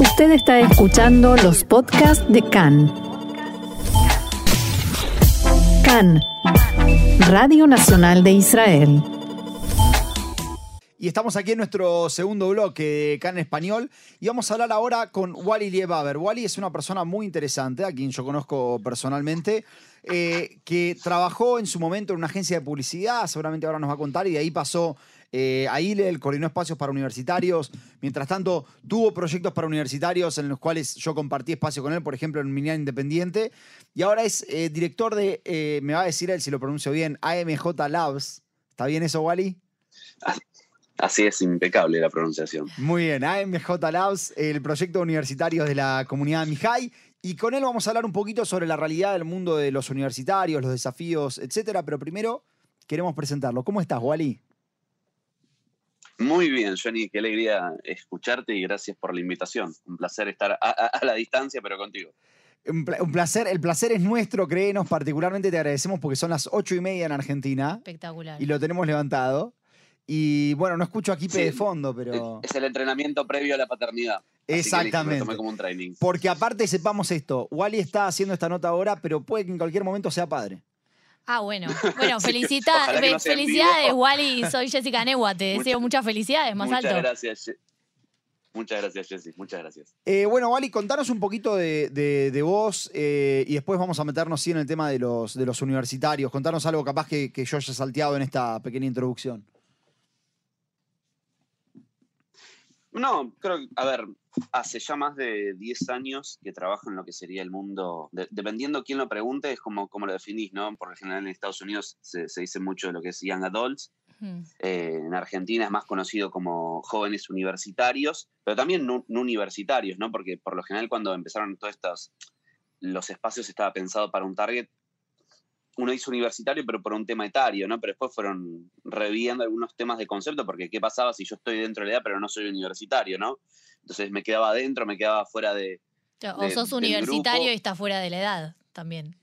Usted está escuchando los podcasts de CAN. CAN, Radio Nacional de Israel. Y estamos aquí en nuestro segundo bloque de CAN Español y vamos a hablar ahora con Wally Liebaber. Wally es una persona muy interesante, a quien yo conozco personalmente, eh, que trabajó en su momento en una agencia de publicidad, seguramente ahora nos va a contar, y de ahí pasó eh, a ILEL, coordinó espacios para universitarios. Mientras tanto, tuvo proyectos para universitarios en los cuales yo compartí espacio con él, por ejemplo, en Minian Independiente. Y ahora es eh, director de, eh, me va a decir él si lo pronuncio bien, AMJ Labs. ¿Está bien eso, Wally? Así es, impecable la pronunciación. Muy bien, AMJ Labs, el proyecto universitario de la comunidad Mijay. Y con él vamos a hablar un poquito sobre la realidad del mundo de los universitarios, los desafíos, etcétera. Pero primero queremos presentarlo. ¿Cómo estás, Wally? Muy bien, Johnny, qué alegría escucharte y gracias por la invitación. Un placer estar a, a- a la distancia, pero contigo. Un, pla- un placer, el placer es nuestro, créenos, particularmente te agradecemos porque son las ocho y media en Argentina Espectacular. y lo tenemos levantado. Y bueno, no escucho aquí Sí, de fondo, pero. Es el entrenamiento previo a la paternidad. Así que Exactamente. Lo tomé como un training. Porque aparte sepamos esto, Wally está haciendo esta nota ahora, pero puede que en cualquier momento sea padre. Ah, bueno. Bueno, Sí, no en felicidades. Wally. Soy Jessica Negua. Te deseo Muchas- muchas felicidades, más Muchas alto. gracias. Je- Muchas gracias, Jessy. Muchas gracias. Eh, bueno, Wally, contanos un poquito de, de- de vos eh, y después vamos a meternos sí en el tema de los, de los universitarios. Contanos algo capaz que, que yo haya salteado en esta pequeña introducción. No, creo que, a ver, hace ya más de 10 años que trabajo en lo que sería el mundo, de- dependiendo quién lo pregunte, es como, como lo definís, ¿no? Por lo general en Estados Unidos se, se dice mucho de lo que es Young Adults, Mm. Eh, en Argentina es más conocido como jóvenes universitarios, pero también no, no universitarios, ¿no? Porque por lo general cuando empezaron todos estos, los espacios estaba pensado para un target, uno hizo universitario, pero por un tema etario, ¿no? Pero después fueron reviendo algunos temas de concepto, porque ¿qué pasaba si yo estoy dentro de la edad, pero no soy universitario, ¿no? Entonces me quedaba adentro, me quedaba fuera de... O de- sos universitario grupo. y estás fuera de la edad también.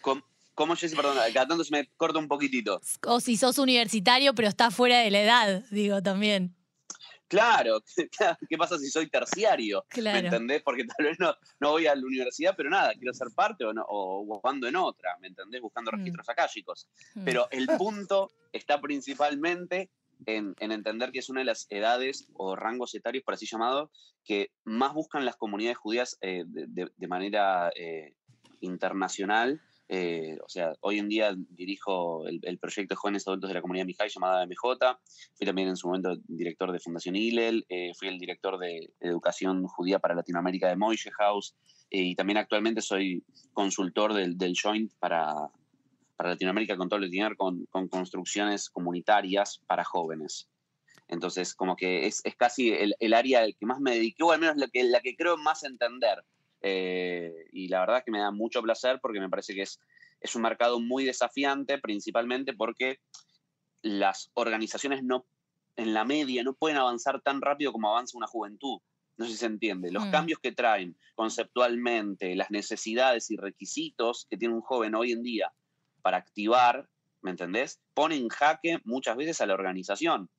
¿Cómo, cómo Jessy? Perdón, cada tanto se me corta un poquitito. O si sos universitario, pero estás fuera de la edad, digo también. Claro, ¿qué pasa si soy terciario? ¿Me entendés? Porque tal vez no, no voy a la universidad, pero nada, quiero ser parte o, no, o ando en otra, ¿me entendés? Buscando Mm. registros acálicos. Mm. Pero el punto está principalmente en, en entender que es una de las edades o rangos etarios, por así llamado, que más buscan las comunidades judías eh, de manera eh, internacional. Eh, o sea, hoy en día dirijo el, el proyecto de jóvenes adultos de la comunidad Mijay llamada MJ. Fui también en su momento director de Fundación Hillel, eh, fui el director de Educación Judía para Latinoamérica de Moishe House eh, y también actualmente soy consultor del, del Joint para, para Latinoamérica con todo que ver con, con construcciones comunitarias para jóvenes. Entonces, como que es, es casi el, el área al que más me dediqué, o al menos la que, la que creo más entender. Eh, y la verdad es que me da mucho placer porque me parece que es, es un mercado muy desafiante, principalmente porque las organizaciones no, en la media no pueden avanzar tan rápido como avanza una juventud. No sé si se entiende. Los Mm. cambios que traen conceptualmente, las necesidades y requisitos que tiene un joven hoy en día para activar, ¿me entendés? Ponen en jaque muchas veces a la organización.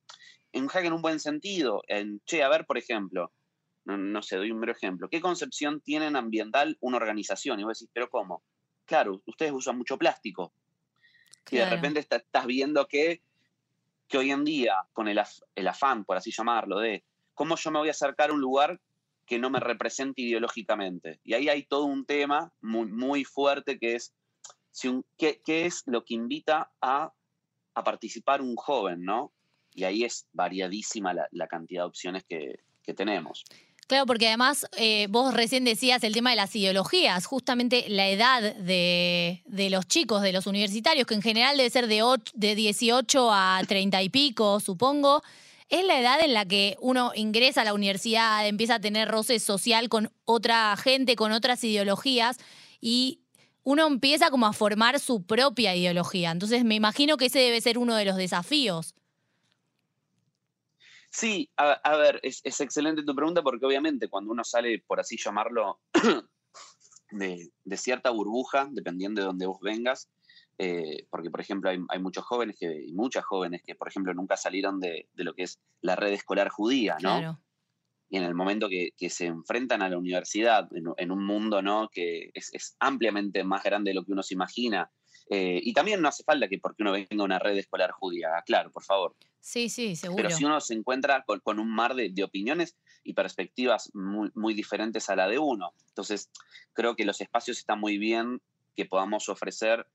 En jaque en un buen sentido. En, che, a ver, por ejemplo, no, no sé, doy un mero ejemplo. ¿Qué concepción tienen ambiental una organización? Y vos decís, ¿pero cómo? Claro, ustedes usan mucho plástico. Y de repente está- estás viendo que, que hoy en día, con el, af- el afán, por así llamarlo, de cómo yo me voy a acercar a un lugar que no me represente ideológicamente. Y ahí hay todo un tema muy, muy fuerte que es si un- qué, qué es lo que invita a, a participar un joven, ¿no? Y ahí es variadísima la, la cantidad de opciones que, que tenemos. Claro, porque además eh, vos recién decías el tema de las ideologías, justamente la edad de, de los chicos, de los universitarios, que en general debe ser de, och- de 18 a 30 y pico, supongo, es la edad en la que uno ingresa a la universidad, empieza a tener roce social con otra gente, con otras ideologías y uno empieza como a formar su propia ideología. Entonces me imagino que ese debe ser uno de los desafíos. Sí, a, a ver, es, es excelente tu pregunta porque obviamente cuando uno sale, por así llamarlo, de, de cierta burbuja, dependiendo de donde vos vengas, eh, porque por ejemplo hay, hay muchos jóvenes que, y muchas jóvenes que por ejemplo nunca salieron de, de lo que es la red escolar judía, ¿no? Claro. y en el momento que, se enfrentan a la universidad, en, un mundo ¿no? que es, ampliamente más grande de lo que uno se imagina, eh, y también no hace falta que porque uno venga a una red escolar judía, claro, por favor. Sí, sí, seguro. Pero si uno se encuentra con, un mar de, opiniones y perspectivas muy, muy diferentes a la de uno, entonces creo que los espacios están muy bien que podamos ofrecer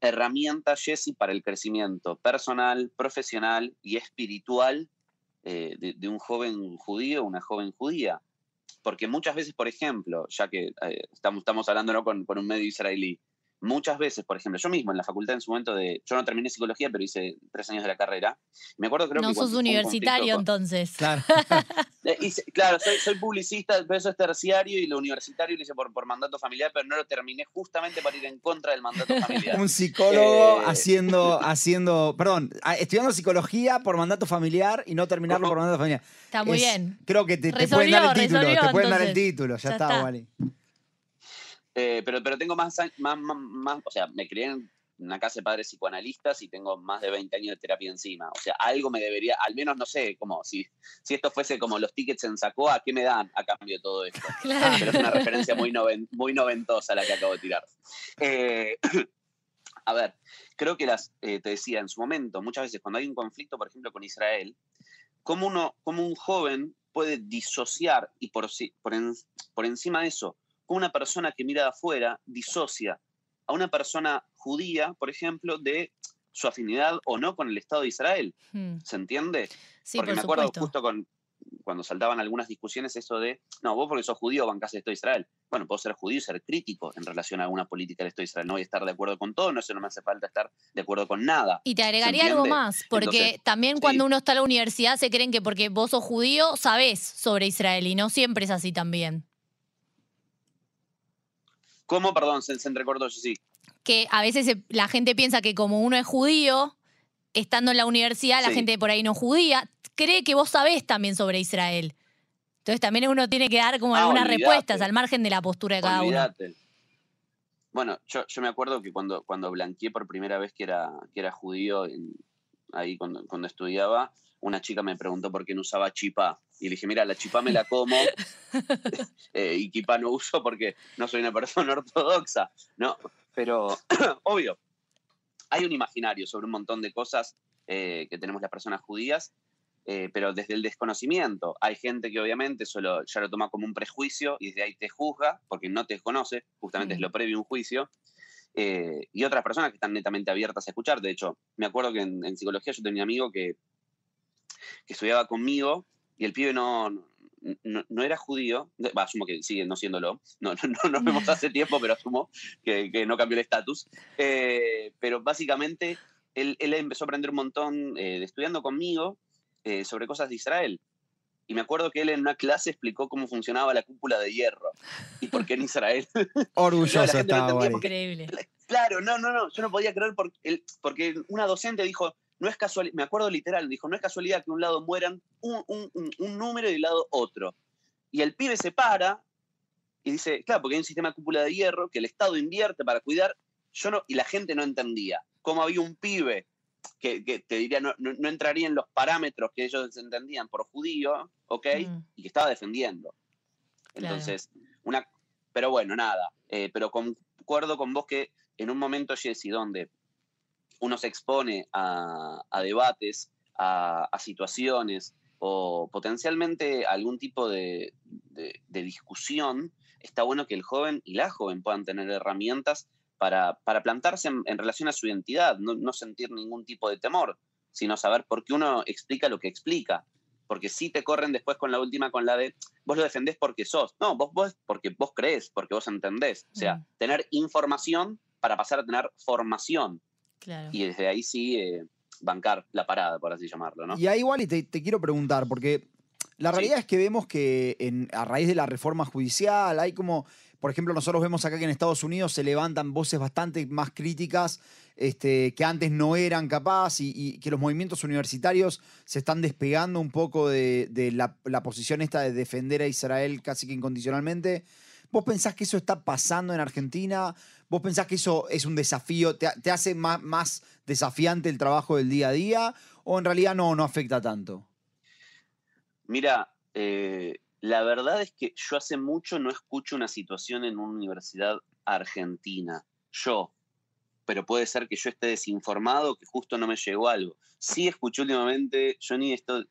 herramientas, Jesse, para el crecimiento personal, profesional y espiritual eh, de, un joven judío una joven judía. Porque muchas veces, por ejemplo, ya que eh, estamos, estamos hablando con, con un medio israelí, muchas veces, por ejemplo, yo mismo en la facultad en su momento de, yo no terminé psicología, pero hice tres años de la carrera. Me acuerdo, creo no que... No sos universitario entonces. Claro. Eh, claro, soy, publicista, pero eso es terciario y lo universitario lo hice por, por mandato familiar, pero no lo terminé justamente para ir en contra del mandato familiar. Un psicólogo eh, haciendo, haciendo, perdón, estudiando psicología por mandato familiar y no terminarlo por mandato familiar. Está muy bien. Creo que te, pueden dar el título, te pueden dar el título, ya, está, Wally. Eh, pero, pero tengo más, más, más, o sea, me crié en una casa de padres psicoanalistas y tengo más de 20 años de terapia encima. O sea, algo me debería, al menos no sé, como si, si esto fuese como los tickets en Sacoa, ¿qué me dan a cambio de todo esto? Pero es una referencia muy, muy noventosa la que acabo de tirar. Eh, a ver, creo que las, eh, te decía en su momento, muchas veces cuando hay un conflicto, por ejemplo, con Israel, como, uno, como un joven puede disociar y por, por, por encima de eso una persona que mira de afuera disocia a una persona judía, por ejemplo, de su afinidad o no con el Estado de Israel. Hmm. ¿Se entiende? Sí, porque me acuerdo justo con cuando saltaban algunas discusiones eso de, no, vos porque sos judío bancás el Estado de Israel. Bueno, puedo ser judío y ser crítico en relación a alguna política del Estado de Israel. No voy a estar de acuerdo con todo, no, eso no me hace falta estar de acuerdo con nada. Y te agregaría algo más, porque también cuando uno está en la universidad se creen que porque vos sos judío sabés sobre Israel y no siempre es así también. ¿Cómo? Perdón, se, se entrecortó, sí. Que a veces la gente piensa que como uno es judío, estando en la universidad, la gente por ahí no judía, cree que vos sabés también sobre Israel. Entonces también uno tiene que dar como ah, algunas respuestas al margen de la postura de cada olvidate. uno. Bueno, yo, me acuerdo que cuando, cuando blanqueé por primera vez que era, que era judío, ahí cuando, cuando estudiaba, una chica me preguntó por qué no usaba chipá. Y le dije, mira, la chipá me la como eh, y chipá no uso porque no soy una persona ortodoxa. No, pero obvio, hay un imaginario sobre un montón de cosas eh, que tenemos las personas judías, eh, pero desde el desconocimiento. Hay gente que obviamente solo ya lo toma como un prejuicio y desde ahí te juzga porque no te conoce, justamente es lo previo a un juicio. Y otras personas que están netamente abiertas a escuchar. De hecho, me acuerdo que en, en psicología yo tenía un amigo que que estudiaba conmigo y el pibe no, no, era judío, asumo que sigue no siéndolo, no, no, nos vemos hace tiempo, pero asumo que, no cambió el estatus. Eh, pero básicamente él, empezó a aprender un montón eh, estudiando conmigo eh, sobre cosas de Israel. Y me acuerdo que él en una clase explicó cómo funcionaba la cúpula de hierro y por qué en Israel. Orgulloso estaba. Increíble. Claro, no, no, no, yo no podía creer porque, porque una docente dijo, no es casualidad, me acuerdo literal, dijo, no es casualidad que un lado mueran un, número y el lado otro. Y el pibe se para y dice, claro, porque hay un sistema de cúpula de hierro que el Estado invierte para cuidar, yo no, y la gente no entendía. Cómo había un pibe que, te diría, no, entraría en los parámetros que ellos entendían por judío, ¿ok? Mm. Y que estaba defendiendo. Entonces, una, pero bueno, nada, eh, pero concuerdo con vos que en un momento, Jesse, donde uno se expone a, debates, a, situaciones o potencialmente algún tipo de, discusión, está bueno que el joven y la joven puedan tener herramientas para, plantarse en, relación a su identidad, no, sentir ningún tipo de temor, sino saber por qué uno explica lo que explica. Porque si te corren después con la última, con la de vos lo defendés porque sos. No, vos, vos porque vos crees, porque vos entendés. O sea, mm. tener información para pasar a tener formación. Y desde ahí sí eh, bancar la parada, por así llamarlo, ¿no? Y ahí igual y te, quiero preguntar, porque la realidad es que vemos que en, a raíz de la reforma judicial hay como, por ejemplo, nosotros vemos acá que en Estados Unidos se levantan voces bastante más críticas este, que antes no eran capaz y, que los movimientos universitarios se están despegando un poco de, la, posición esta de defender a Israel casi que incondicionalmente. ¿Vos pensás que eso está pasando en Argentina? ¿Vos pensás que eso es un desafío, te, hace más, desafiante el trabajo del día a día o en realidad no, no afecta tanto? Mira, eh, la verdad es que yo hace mucho no escucho una situación en una universidad argentina. Yo. Pero puede ser que yo esté desinformado, que justo no me llegó algo. Sí escuché últimamente, Johnny, esto,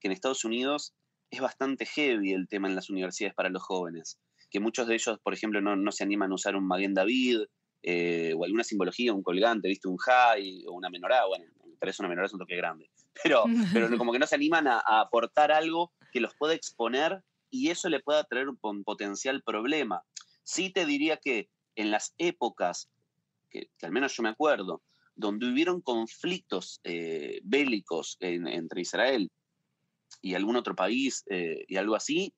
que en Estados Unidos es bastante heavy el tema en las universidades para los jóvenes. Que muchos de ellos, por ejemplo, no, se animan a usar un Maguen David eh, o alguna simbología, un colgante, ¿viste? Un high o una menorá. Bueno, tal vez una menorá es un toque grande. Pero, pero como que no se animan a, a aportar algo que los pueda exponer y eso le pueda traer un potencial problema. Sí te diría que en las épocas, que, al menos yo me acuerdo, donde hubieron conflictos eh, bélicos entre Israel y algún otro país eh, y algo así,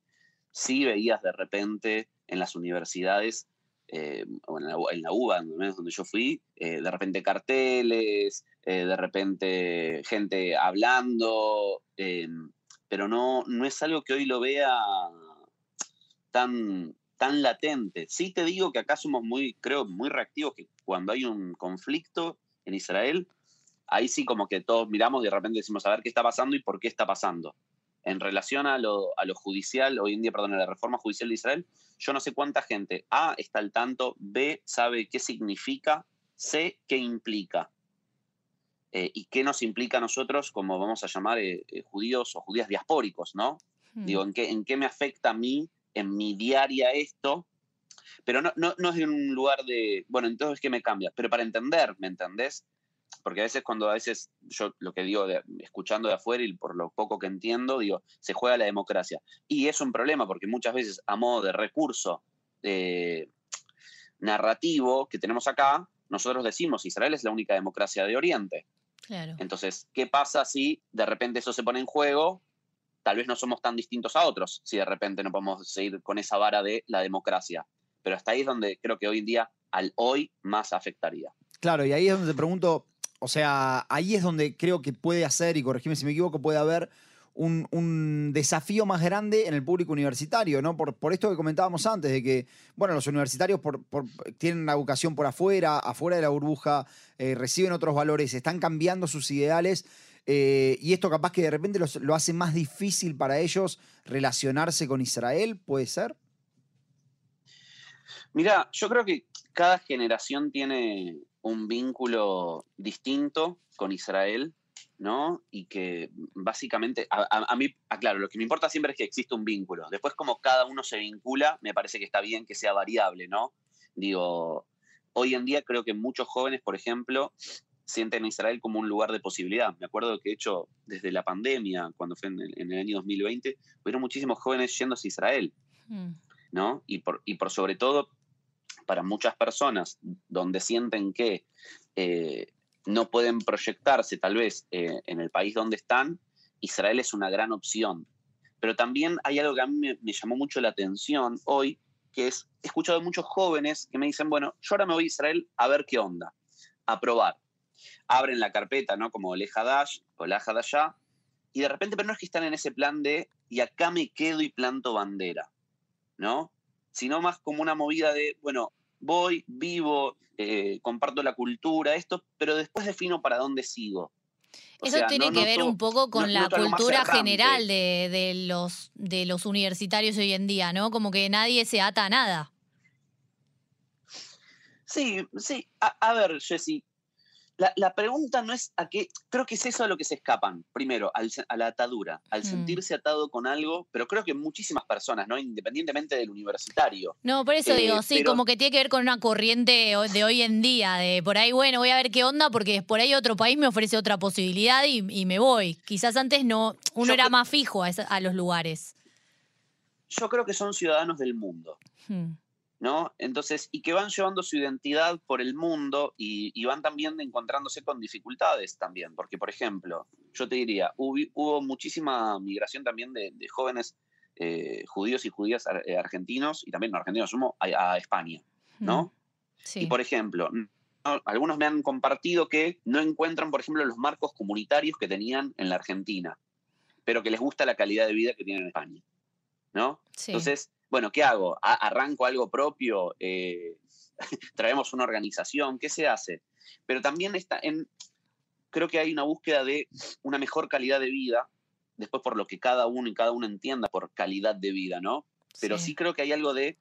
sí veías de repente en las universidades, eh, o en la, en la, UBA, donde yo fui, de repente carteles, de repente gente hablando, pero no, no es algo que hoy lo vea tan, tan latente. Sí te digo que acá somos muy, creo, muy reactivos, que cuando hay un conflicto en Israel, ahí sí como que todos miramos y de repente decimos a ver qué está pasando y por qué está pasando. En relación a lo, a lo judicial, hoy en día, perdón, a la reforma judicial de Israel, yo no sé cuánta gente, A, está al tanto, B, sabe qué significa, C, qué implica. Eh, y qué nos implica a nosotros, como vamos a llamar eh, eh, judíos o judías diaspóricos, ¿no? Hmm. Digo, ¿en qué, ¿en qué me afecta a mí, en mi diaria esto? Pero no, no, no es en un lugar de, bueno, entonces, ¿qué me cambia? Pero para entender, ¿me entendés? Porque a veces cuando a veces yo lo que digo, escuchando de afuera y por lo poco que entiendo, digo, se juega la democracia. Y es un problema porque muchas veces a modo de recurso narrativo que tenemos acá, nosotros decimos, Israel es la única democracia de Oriente. Entonces, ¿qué pasa si de repente eso se pone en juego? Tal vez no somos tan distintos a otros, si de repente no podemos seguir con esa vara de la democracia. Pero hasta ahí es donde creo que hoy en día, al hoy, más afectaría. Claro, y ahí es donde te pregunto, o sea, ahí es donde creo que puede hacer, y corregime si me equivoco, puede haber un, desafío más grande en el público universitario, ¿no? Por, por esto que comentábamos antes, de que, bueno, los universitarios tienen una educación por afuera, afuera de la burbuja, eh, reciben otros valores, están cambiando sus ideales. Eh, y esto capaz que de repente lo hace más difícil para ellos relacionarse con Israel, ¿puede ser? Mira, yo creo que cada generación tiene un vínculo distinto con Israel ¿no? Y que básicamente, a, mí, aclaro, lo que me importa siempre es que existe un vínculo. Después, como cada uno se vincula, me parece que está bien que sea variable, ¿no? Digo, hoy en día creo que muchos jóvenes, por ejemplo, sienten a Israel como un lugar de posibilidad. Me acuerdo que, de hecho, desde la pandemia, cuando fue en el, año 2020, hubieron muchísimos jóvenes yéndose a Israel, mm. ¿no? Y por, y por sobre todo, para muchas personas, donde sienten que eh, no pueden proyectarse tal vez eh, en el país donde están, Israel es una gran opción. Pero también hay algo que a mí me, llamó mucho la atención hoy, que es, he escuchado a muchos jóvenes que me dicen, bueno, yo ahora me voy a Israel a ver qué onda, a probar. Abren la carpeta, ¿no? Como el Hadash o Hadashah, y de repente, pero no es que están en ese plan de, y acá me quedo y planto bandera, ¿no? Sino más como una movida de, bueno, voy, vivo, eh, comparto la cultura, esto, pero después defino para dónde sigo. Eso tiene que ver un poco con la cultura general de, los, de los universitarios hoy en día, ¿no? Como que nadie se ata a nada. Sí, sí. A, a ver, Jessy, la, pregunta no es a qué, creo que es eso a lo que se escapan, primero, a la atadura, al mm. sentirse atado con algo, pero creo que muchísimas personas, ¿no? Independientemente del universitario. No, por eso digo, eh, sí, como que tiene que ver con una corriente de hoy en día, de por ahí, bueno, voy a ver qué onda, porque por ahí otro país me ofrece otra posibilidad y, me voy. Quizás antes no, uno era más fijo a, los lugares. Yo creo que son ciudadanos del mundo. Hmm. ¿No? Entonces, y que van llevando su identidad por el mundo y, van también encontrándose con dificultades también, porque, por ejemplo, yo te diría, hubo, muchísima migración también de, jóvenes eh, judíos y judías eh, argentinos, y también no argentinos, sumo, a, España, ¿no? Mm, y, por ejemplo, algunos me han compartido que no encuentran, por ejemplo, los marcos comunitarios que tenían en la Argentina, pero que les gusta la calidad de vida que tienen en España, ¿no? Entonces, bueno, ¿qué hago? ¿Arranco algo propio? Eh, ¿Traemos una organización? ¿Qué se hace? Pero también está en, creo que hay una búsqueda de una mejor calidad de vida después por lo que cada uno y cada uno entienda por calidad de vida, ¿no? Pero sí, creo que hay algo de,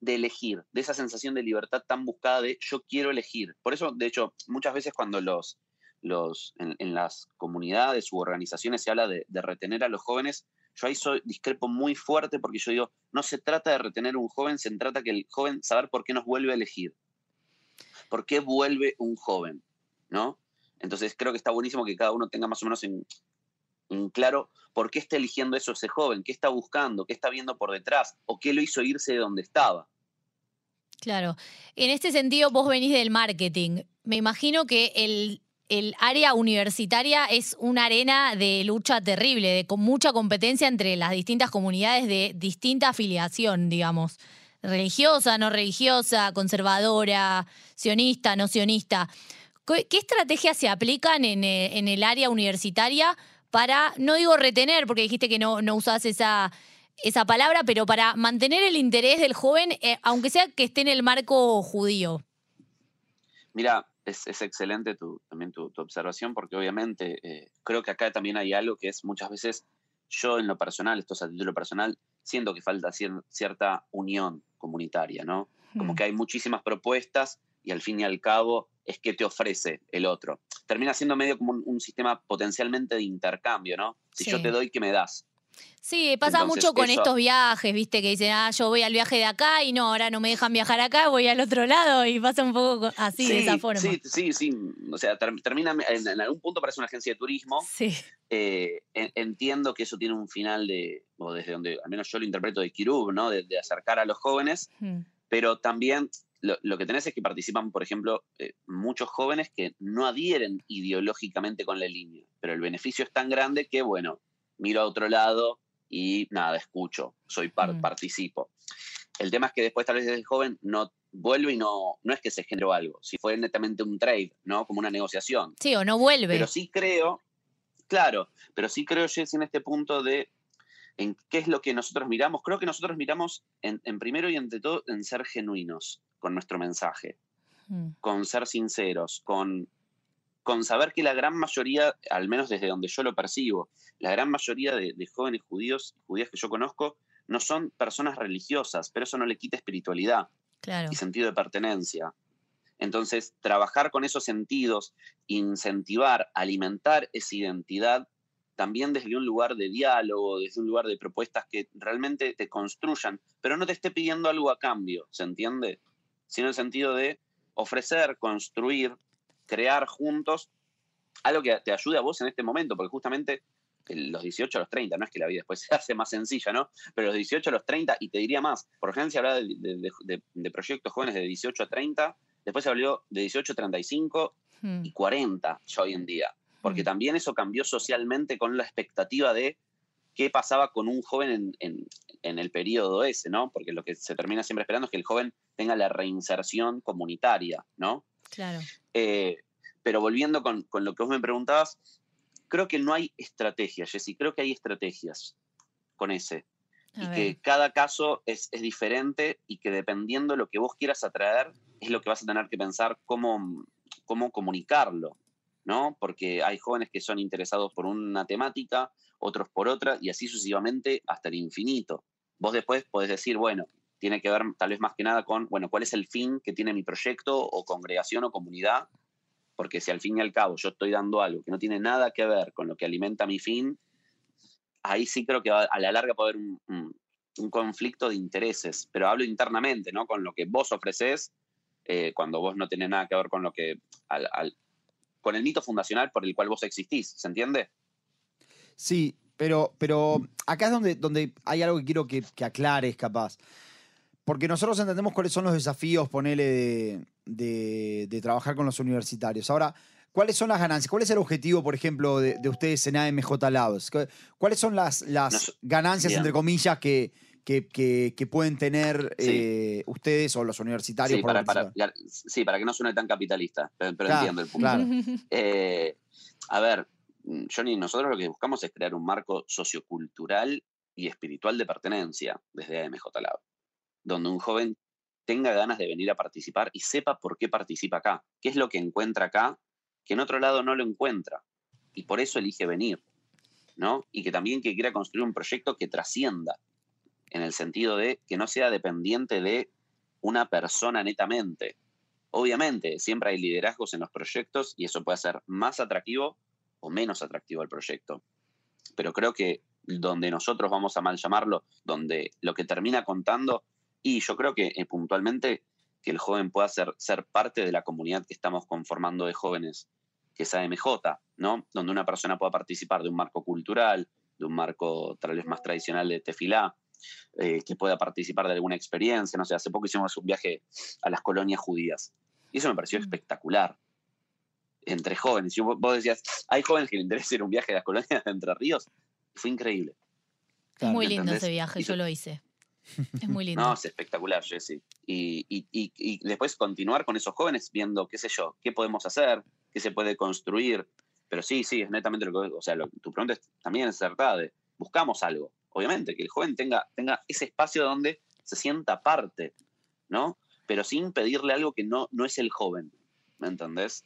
de elegir, de esa sensación de libertad tan buscada de yo quiero elegir. Por eso, de hecho, muchas veces cuando los, los en, las comunidades u organizaciones se habla de, de, retener a los jóvenes, yo ahí soy discrepo muy fuerte porque yo digo, no se trata de retener un joven, se trata que el joven saber por qué nos vuelve a elegir. ¿Por qué vuelve un joven? ¿No? Entonces creo que está buenísimo que cada uno tenga más o menos en, claro por qué está eligiendo eso ese joven, qué está buscando, qué está viendo por detrás o qué lo hizo irse de donde estaba. Claro. En este sentido, vos venís del marketing. Me imagino que el, el área universitaria es una arena de lucha terrible, de, con mucha competencia entre las distintas comunidades de distinta afiliación, digamos. Religiosa, no religiosa, conservadora, sionista, no sionista. ¿Qué estrategias se aplican eh, en, el área universitaria para, no digo retener, porque dijiste que no, no usás esa, esa palabra, pero para mantener el interés del joven, eh, aunque sea que esté en el marco judío? Mira, es, excelente tu, también tu, observación, porque obviamente eh, creo que acá también hay algo que es muchas veces yo en lo personal, esto es a título personal, siento que falta cierta unión comunitaria, ¿no? Como hmm. que hay muchísimas propuestas y al fin y al cabo es que te ofrece el otro. Termina siendo medio como un, sistema potencialmente de intercambio, ¿no? Si yo te doy, ¿qué me das? Sí, pasa mucho con estos viajes, viste, que dicen, ah, yo voy al viaje de acá y no, ahora no me dejan viajar acá, voy al otro lado y pasa un poco así, de esa forma. Sí, sí, sí. O sea, termina, en, algún punto parece una agencia de turismo. Sí. Eh, entiendo que eso tiene un final de, o desde donde, al menos yo lo interpreto de Kirub, ¿no? De, acercar a los jóvenes, hmm. pero también lo, que tenés es que participan, por ejemplo, eh, muchos jóvenes que no adhieren ideológicamente con la línea, pero el beneficio es tan grande que, bueno, miro a otro lado y nada, escucho, soy mm. participo. El tema es que después tal vez desde joven no vuelve y no, no es que se generó algo, si fue netamente un trade, ¿no? Como una negociación. Sí, o no vuelve. Pero sí creo, claro, pero sí creo, Jess, en este punto de en qué es lo que nosotros miramos. Creo que nosotros miramos en, primero y ante todo en ser genuinos con nuestro mensaje, mm. con ser sinceros, con, con saber que la gran mayoría, al menos desde donde yo lo percibo, la gran mayoría de, jóvenes judíos y judías que yo conozco no son personas religiosas, pero eso no le quita espiritualidad y sentido de pertenencia. Entonces, trabajar con esos sentidos, incentivar, alimentar esa identidad también desde un lugar de diálogo, desde un lugar de propuestas que realmente te construyan, pero no te esté pidiendo algo a cambio, ¿se entiende? Sino en el sentido de ofrecer, construir, crear juntos algo que te ayude a vos en este momento, porque justamente los 18 a los 30, no es que la vida después se hace más sencilla, ¿no? Pero los 18 a los 30, y te diría más, por ejemplo, se habla de, proyectos jóvenes de 18 a 30, después se habló de 18 a 35 y 40 ya hoy en día porque mm. también eso cambió socialmente con la expectativa de qué pasaba con un joven en, el periodo ese, ¿no? Porque lo que se termina siempre esperando es que el joven tenga la reinserción comunitaria, ¿no? Claro. Eh, pero volviendo con, lo que vos me preguntabas, creo que no hay estrategias, Jessy, creo que hay estrategias con ese. y que cada caso es, es, diferente y que dependiendo de lo que vos quieras atraer, es lo que vas a tener que pensar cómo, cómo comunicarlo. ¿no? Porque hay jóvenes que son interesados por una temática, otros por otra, y así sucesivamente hasta el infinito. Vos después podés decir, bueno, tiene que ver tal vez más que nada con, bueno, cuál es el fin que tiene mi proyecto o congregación o comunidad, porque si al fin y al cabo yo estoy dando algo que no tiene nada que ver con lo que alimenta mi fin, ahí sí creo que a la larga puede haber un, conflicto de intereses, pero hablo internamente, ¿no? Con lo que vos ofreces, eh, cuando vos no tenés nada que ver con lo que al, con el mito fundacional por el cual vos existís, ¿se entiende? Sí, pero, pero acá es donde, donde hay algo que quiero que, aclares, capaz. Porque nosotros entendemos cuáles son los desafíos, ponele, de, trabajar con los universitarios. Ahora, ¿cuáles son las ganancias? ¿Cuál es el objetivo, por ejemplo, de, ustedes en AMJ Labs? ¿Cuáles son las, las ganancias, entre comillas, que, que, pueden tener eh, ustedes o los universitarios. Sí para, sí, para que no suene tan capitalista, pero, entiendo el punto. Eh, a ver, Johnny, nosotros lo que buscamos es crear un marco sociocultural y espiritual de pertenencia desde AMJ Lab, donde un joven tenga ganas de venir a participar y sepa por qué participa acá, qué es lo que encuentra acá, que en otro lado no lo encuentra, y por eso elige venir. ¿no? Y que también que quiera construir un proyecto que trascienda, en el sentido de que no sea dependiente de una persona netamente. Obviamente, siempre hay liderazgos en los proyectos y eso puede ser más atractivo o menos atractivo al proyecto. Pero creo que donde nosotros vamos a mal llamarlo, donde lo que termina contando, y yo creo que eh, puntualmente que el joven pueda ser, ser parte de la comunidad que estamos conformando de jóvenes, que es AMJ, ¿no? Donde una persona pueda participar de un marco cultural, de un marco tal vez más tradicional de tefilá, eh, que pueda participar de alguna experiencia. No sé, hace poco hicimos un viaje a las colonias judías. Y eso me pareció Mm. espectacular. Entre jóvenes. Y vos vos decías, hay jóvenes que les interesa ir a un viaje a las colonias de Entre Ríos. Fue increíble. Es muy lindo ¿entendés? ese viaje, Y yo lo hice. Es muy lindo. No, es espectacular, Jessy. Y, y- y- y después continuar con esos jóvenes viendo, qué sé yo, qué podemos hacer, qué se puede construir. Pero sí, sí, es netamente lo que. O sea, lo- tu pregunta es, también es acertada de buscamos algo. Obviamente, que el joven tenga, tenga ese espacio donde se sienta parte, ¿no? Pero sin pedirle algo que no, no es el joven. ¿Me entendés?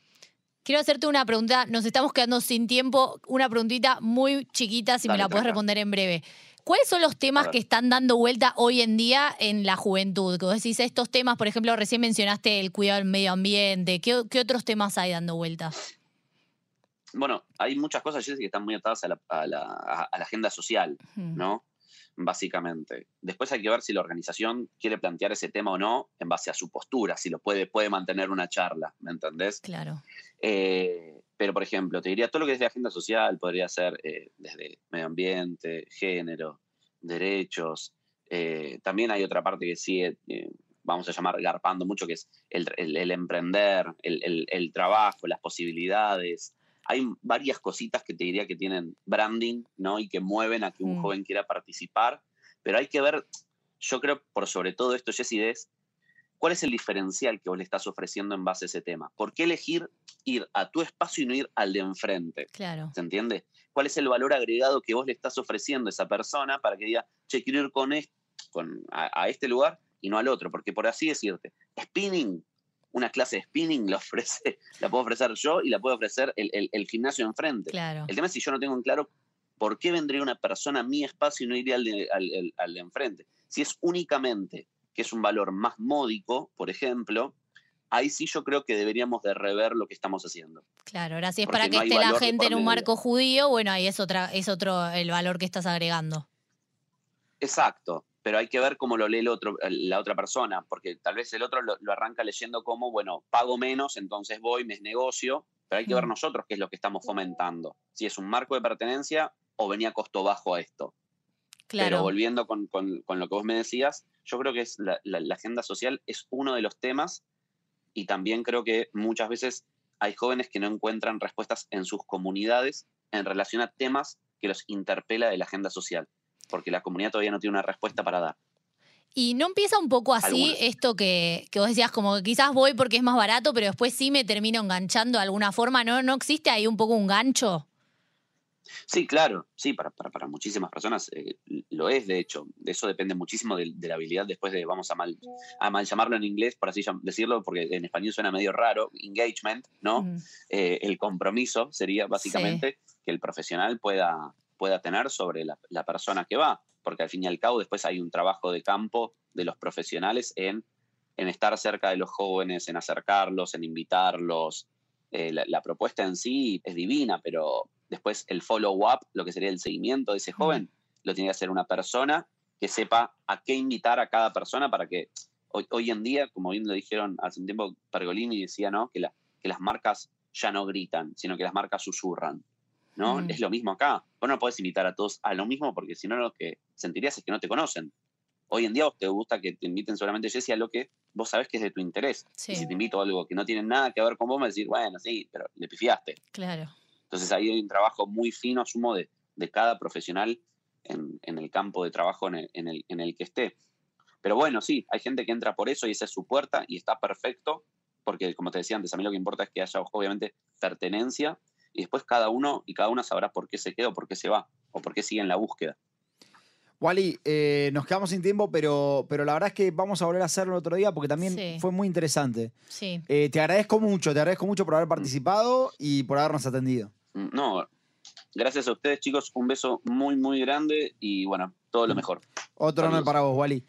Quiero hacerte una pregunta, nos estamos quedando sin tiempo, una preguntita muy chiquita, si me la puedes responder en breve. ¿Cuáles son los temas que están dando vuelta hoy en día en la juventud? Vos decís estos temas, por ejemplo, recién mencionaste el cuidado del medio ambiente. ¿Qué, qué otros temas hay dando vuelta? Bueno, hay muchas cosas, Jessy, que están muy atadas a la, a la- a- a la agenda social. ¿no? Básicamente. Después hay que ver si la organización quiere plantear ese tema o no en base a su postura, si lo puede, puede mantener una charla, ¿me entendés? Claro. Eh, pero, por ejemplo, te diría todo lo que es de agenda social podría ser eh, desde medio ambiente, género, derechos. eh, también hay otra parte que sigue, eh, vamos a llamar garpando mucho, que es el, el- el emprender, el, el- el trabajo, las posibilidades. Hay varias cositas que te diría que tienen branding, ¿no? Y que mueven a que un Mm. joven quiera participar. Pero hay que ver, yo creo, por sobre todo esto, Jessy, es cuál es el diferencial que vos le estás ofreciendo en base a ese tema. ¿Por qué elegir ir a tu espacio y no ir al de enfrente? Claro. ¿Se entiende? ¿Cuál es el valor agregado que vos le estás ofreciendo a esa persona para que diga, che, quiero ir con, es- con a, a este lugar y no al otro? Porque por así decirte, spinning, una clase de spinning la ofrece, la puedo ofrecer yo y la puedo ofrecer el, el- el gimnasio enfrente. Claro. El tema es si yo no tengo en claro por qué vendría una persona a mi espacio y no iría al de, al- al- al de enfrente. Si es únicamente que es un valor más módico, por ejemplo, ahí sí yo creo que deberíamos de rever lo que estamos haciendo. Claro, ahora si es Porque para que no esté la gente en un marco judío, bueno, ahí es otra, es otro el valor que estás agregando. Exacto, pero hay que ver cómo lo lee el otro, la otra persona, porque tal vez el otro lo, lo arranca leyendo como, bueno, pago menos, entonces voy, me es negocio, pero hay que ver nosotros qué es lo que estamos fomentando. Si es un marco de pertenencia o venía costo bajo a esto. Pero Claro. volviendo con, con- con lo que vos me decías, yo creo que es la, la- la agenda social es uno de los temas y también creo que muchas veces hay jóvenes que no encuentran respuestas en sus comunidades en relación a temas que los interpela de la agenda social, porque la comunidad todavía no tiene una respuesta para dar. Y no empieza un poco así esto que, que vos decías, como que quizás voy porque es más barato, pero después sí me termino enganchando de alguna forma. ¿No, no existe ahí un poco un gancho? Sí, claro, sí, para, para, para muchísimas personas eh, lo es, de hecho. De eso depende muchísimo de, de la habilidad después de, vamos a mal, a mal llamarlo en inglés, por así decirlo, porque en español suena medio raro, engagement, ¿no? Mm, Eh, el compromiso sería básicamente que el profesional pueda, pueda tener sobre la, la persona que va, porque al fin y al cabo después hay un trabajo de campo de los profesionales en, en estar cerca de los jóvenes, en acercarlos, en invitarlos. Eh, la, la propuesta en sí es divina, pero después el follow-up, lo que sería el seguimiento de ese joven, lo tiene que hacer una persona que sepa a qué invitar a cada persona para que hoy, hoy en día, como bien lo dijeron hace un tiempo, Pergolini decía, ¿no? Que, la, que las marcas ya no gritan, sino que las marcas susurran. ¿no? Mm. Es lo mismo acá. Vos no podés invitar a todos a lo mismo porque si no lo que sentirías es que no te conocen. Hoy en día vos te gusta que te inviten solamente, Jessy, a lo que vos sabés que es de tu interés. Sí. Y si te invito a algo que no tiene nada que ver con vos, me decís, bueno, sí, pero le pifiaste. Claro. Entonces ahí hay un trabajo muy fino, asumo, de, de cada profesional en, en el campo de trabajo en el, en, el, en el que esté. Pero bueno, sí, hay gente que entra por eso y esa es su puerta y está perfecto, porque como te decía antes, a mí lo que importa es que haya obviamente pertenencia y después cada uno y cada una sabrá por qué se queda o por qué se va o por qué sigue en la búsqueda. Wally, eh, nos quedamos sin tiempo, pero, pero la verdad es que vamos a volver a hacerlo otro día porque también Sí. fue muy interesante. Sí. Eh, te agradezco mucho, te agradezco mucho por haber participado y por habernos atendido. Mm, No, Gracias a ustedes, chicos. Un beso muy, muy grande y bueno, todo lo mejor. Otro honor para vos, Wally.